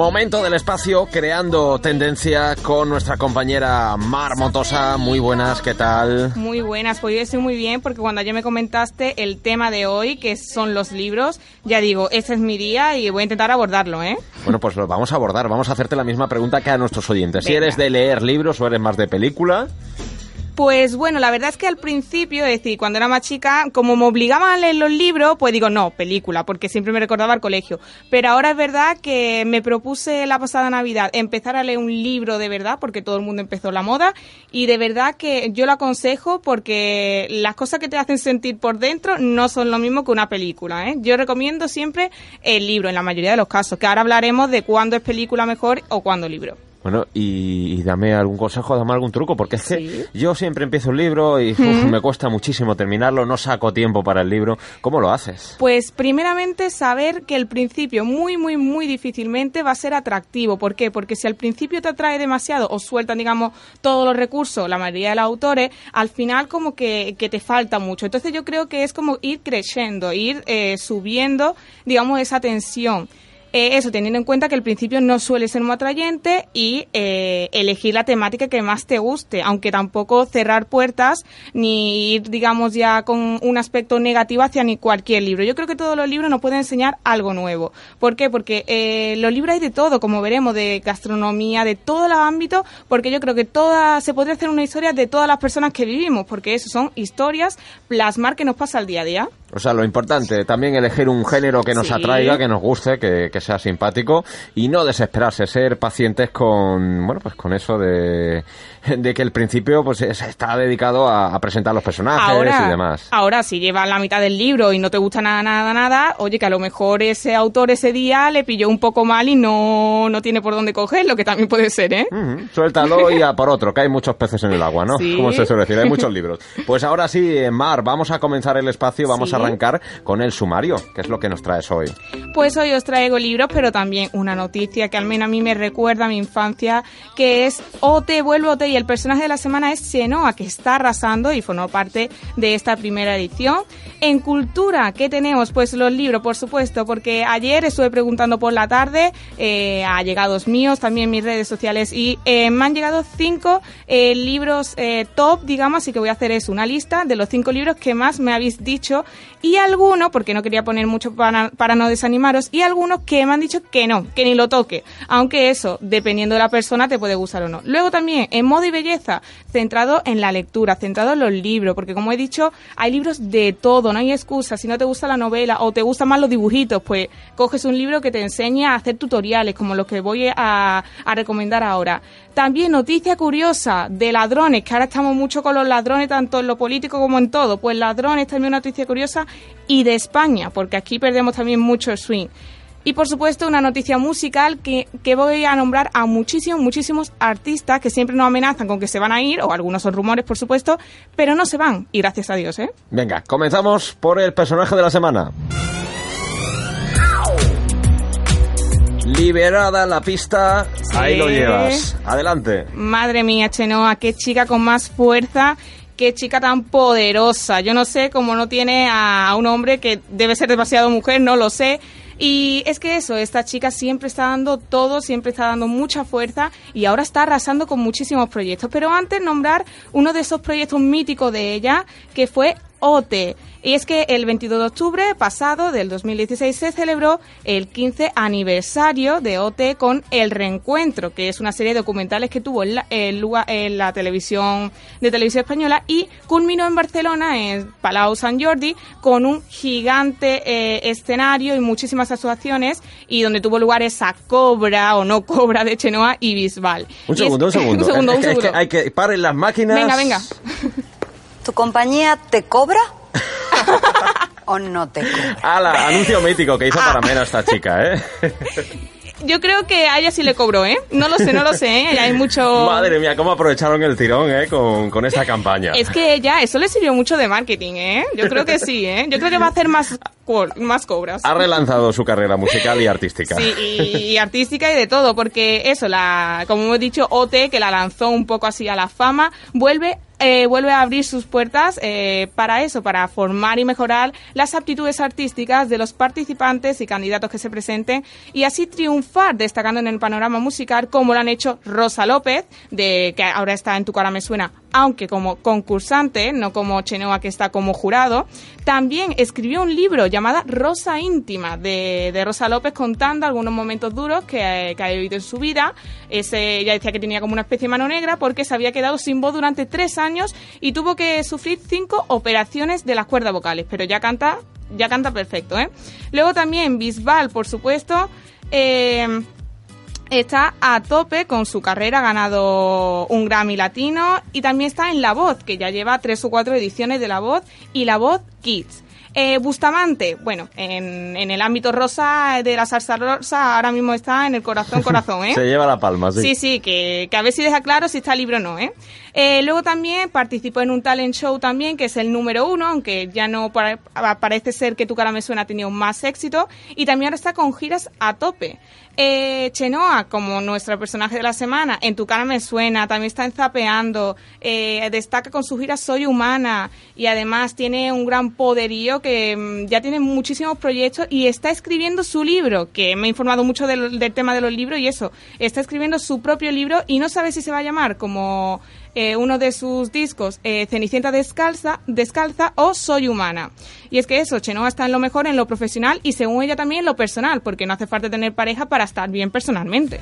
Momento del espacio creando tendencia con nuestra compañera Mar Montosa. Muy buenas, ¿qué tal? Muy buenas, pues yo estoy muy bien porque cuando ayer me comentaste el tema de hoy, que son los libros, ya digo, ese es mi día y voy a intentar abordarlo, ¿eh? Bueno, pues lo vamos a abordar. Vamos a hacerte la misma pregunta que a nuestros oyentes. Si eres de leer libros o eres más de película. Pues bueno, la verdad es que al principio, es decir, cuando era más chica, como me obligaban a leer los libros, pues digo, no, película, porque siempre me recordaba el colegio. Pero ahora es verdad que me propuse la pasada Navidad empezar a leer un libro de verdad, porque todo el mundo empezó la moda, y de verdad que yo lo aconsejo porque las cosas que te hacen sentir por dentro no son lo mismo que una película. ¿eh? Yo recomiendo siempre el libro, en la mayoría de los casos, que ahora hablaremos de cuándo es película mejor o cuándo libro. Bueno, y, dame algún consejo, dame algún truco, porque es que yo siempre empiezo un libro y me cuesta muchísimo terminarlo, no saco tiempo para el libro. ¿Cómo lo haces? Pues primeramente saber que el principio muy, muy, muy difícilmente va a ser atractivo. ¿Por qué? Porque si al principio te atrae demasiado o sueltan, digamos, todos los recursos, la mayoría de los autores, al final como que, que te falta mucho. Entonces yo creo que es como ir creciendo, ir eh, subiendo, digamos, esa tensión. Eh, eso, teniendo en cuenta que el principio no suele ser muy atrayente y eh, elegir la temática que más te guste, aunque tampoco cerrar puertas ni ir, digamos, ya con un aspecto negativo hacia ni cualquier libro. Yo creo que todos los libros nos pueden enseñar algo nuevo. ¿Por qué? Porque eh, los libros hay de todo, como veremos, de gastronomía, de todos los ámbitos, porque yo creo que toda, se podría hacer una historia de todas las personas que vivimos, porque eso son historias, plasmar que nos pasa al día a día. O sea, lo importante, también elegir un género que nos atraiga, que nos guste, que, sea simpático y no desesperarse, ser pacientes con, bueno, pues con eso de, de que el principio pues está dedicado a, presentar los personajes y demás. Ahora, si llevas la mitad del libro y no te gusta nada, nada, nada, oye, que a lo mejor ese autor ese día le pilló un poco mal y no, no tiene por dónde cogerlo, que también puede ser, ¿eh? Suéltalo y a por otro, que hay muchos peces en el agua, ¿no? Como se suele decir, hay muchos libros. Pues ahora sí, Mar, vamos a comenzar el espacio, vamos a arrancar con el sumario, que es lo que nos traes hoy. Pues hoy os traigo libros, pero también una noticia que al menos a mí me recuerda a mi infancia, que es Ote, vuelve Ote, y el personaje de la semana es Xenoa, que está arrasando y formó parte de esta primera edición. En cultura, ¿qué tenemos? Pues los libros, por supuesto, porque ayer estuve preguntando por la tarde eh, a llegados míos, también mis redes sociales, y eh, me han llegado cinco eh, libros top, digamos, así que voy a hacer es una lista de los cinco libros que más me habéis dicho y algunos, porque no quería poner mucho para, para no desanimaros, y algunos que me han dicho que no, que ni lo toque, aunque eso, dependiendo de la persona, te puede gustar o no. Luego también, en modo y belleza, centrado en la lectura, centrado en los libros, porque como he dicho, hay libros de todo, no hay excusa. Si no te gusta la novela o te gustan más los dibujitos, pues coges un libro que te enseña a hacer tutoriales, como los que voy a, a recomendar ahora. También noticia curiosa de ladrones, que ahora estamos mucho con los ladrones, tanto en lo político como en todo. Pues ladrones también una noticia curiosa y de España, porque aquí perdemos también mucho swing. Y por supuesto una noticia musical que, que, voy a nombrar a muchísimos, muchísimos artistas que siempre nos amenazan con que se van a ir, o algunos son rumores por supuesto, pero no se van, y gracias a Dios, ¿eh? Venga, comenzamos por el personaje de la semana. Liberada la pista, ahí lo llevas. Adelante. Madre mía, Chenoa, qué chica con más fuerza qué chica tan poderosa. Yo no sé cómo no tiene a, un hombre que debe ser demasiado mujer, no lo sé. Y es que eso, esta chica siempre está dando todo, siempre está dando mucha fuerza y ahora está arrasando con muchísimos proyectos. Pero antes nombrar uno de esos proyectos míticos de ella, que fue OTE. Y es que el 22 de octubre pasado del 2016 se celebró el 15 aniversario de OT con El Reencuentro, que es una serie de documentales que tuvo en la, en la televisión de televisión española y culminó en Barcelona, en Palau Sant Jordi, con un gigante eh, escenario y muchísimas actuaciones y donde tuvo lugar esa cobra o no cobra de Chenoa y Bisbal. Un segundo, un segundo. un segundo, un segundo. Hay que, paren las máquinas. Venga, venga. ¿Tu compañía te cobra? ¿O no te cobra? ¡Hala! Anuncio mítico que hizo para Mera esta chica, ¿eh? Yo creo que a ella sí le cobró, ¿eh? No lo sé, no lo sé, ¿eh? Hay mucho... Madre mía, cómo aprovecharon el tirón, ¿eh? Con, con esta campaña. Es que ella, eso le sirvió mucho de marketing, ¿eh? Yo creo que sí, ¿eh? Yo creo que va a hacer más, más cobras. Ha relanzado su carrera musical y artística. Sí, y, artística y de todo, porque eso, la, como hemos dicho, OT, que la lanzó un poco así a la fama, vuelve eh, vuelve a abrir sus puertas eh, para eso, para formar y mejorar las aptitudes artísticas de los participantes y candidatos que se presenten y así triunfar destacando en el panorama musical como lo han hecho Rosa López, de que ahora está en Tu cara me suena, aunque como concursante, no como Chenoa que está como jurado. También escribió un libro llamado Rosa íntima de, de Rosa López contando algunos momentos duros que, que ha vivido en su vida. Ese, ella decía que tenía como una especie de mano negra porque se había quedado sin voz durante tres años y tuvo que sufrir cinco operaciones de las cuerdas vocales, pero ya canta, ya canta perfecto, ¿eh? Luego también Bisbal, por supuesto, eh, está a tope con su carrera, ha ganado un Grammy Latino y también está en La Voz, que ya lleva tres o cuatro ediciones de La Voz y La Voz Kids. Eh, Bustamante, bueno, en, en, el ámbito rosa de la salsa rosa ahora mismo está en el corazón, corazón, ¿eh? Se lleva la palma, sí. Sí, sí, que, que a ver si deja claro si está libre o no, ¿eh? Eh luego también participó en un talent show también, que es el número uno, aunque ya no parece ser que Tu cara me suena ha tenido más éxito, y también ahora está con giras a tope. Eh, Chenoa, como nuestro personaje de la semana, en Tu cara me suena, también está en Zapeando, eh, destaca con su gira Soy Humana, y además tiene un gran poderío que mm, ya tiene muchísimos proyectos y está escribiendo su libro, que me he informado mucho del, tema de los libros y eso, está escribiendo su propio libro y no sabe si se va a llamar como eh, uno de sus discos, eh, Cenicienta Descalza, Descalza o Soy Humana. Y es que eso, Chenoa está en lo mejor en lo profesional y según ella también en lo personal, porque no hace falta tener pareja para estar bien personalmente.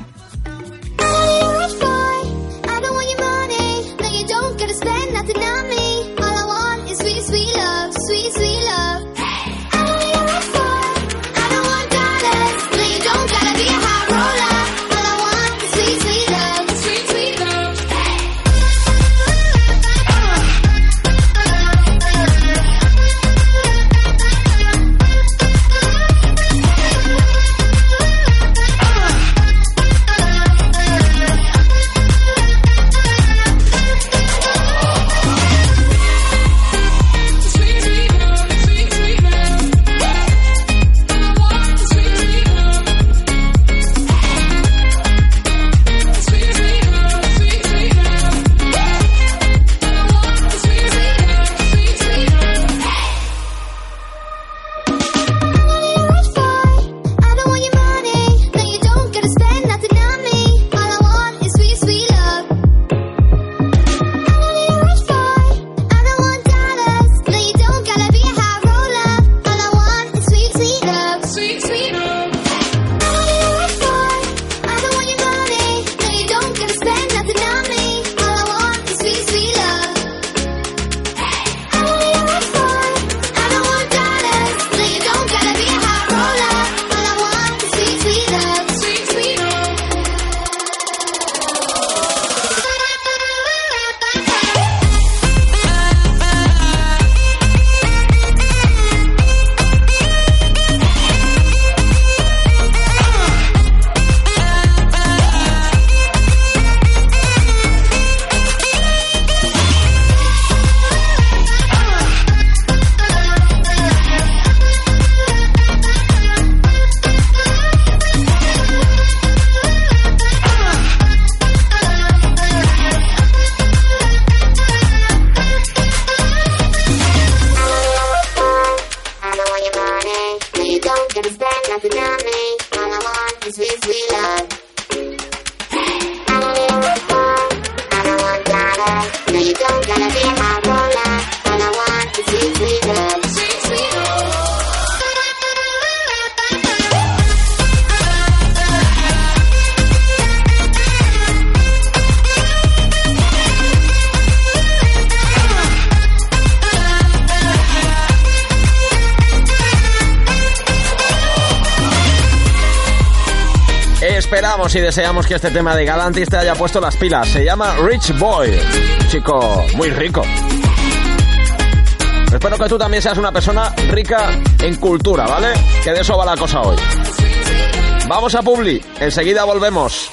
Esperamos y deseamos que este tema de Galantis te haya puesto las pilas. Se llama Rich Boy. Chico muy rico. Espero que tú también seas una persona rica en cultura, ¿vale? Que de eso va la cosa hoy. Vamos a Publi, enseguida volvemos.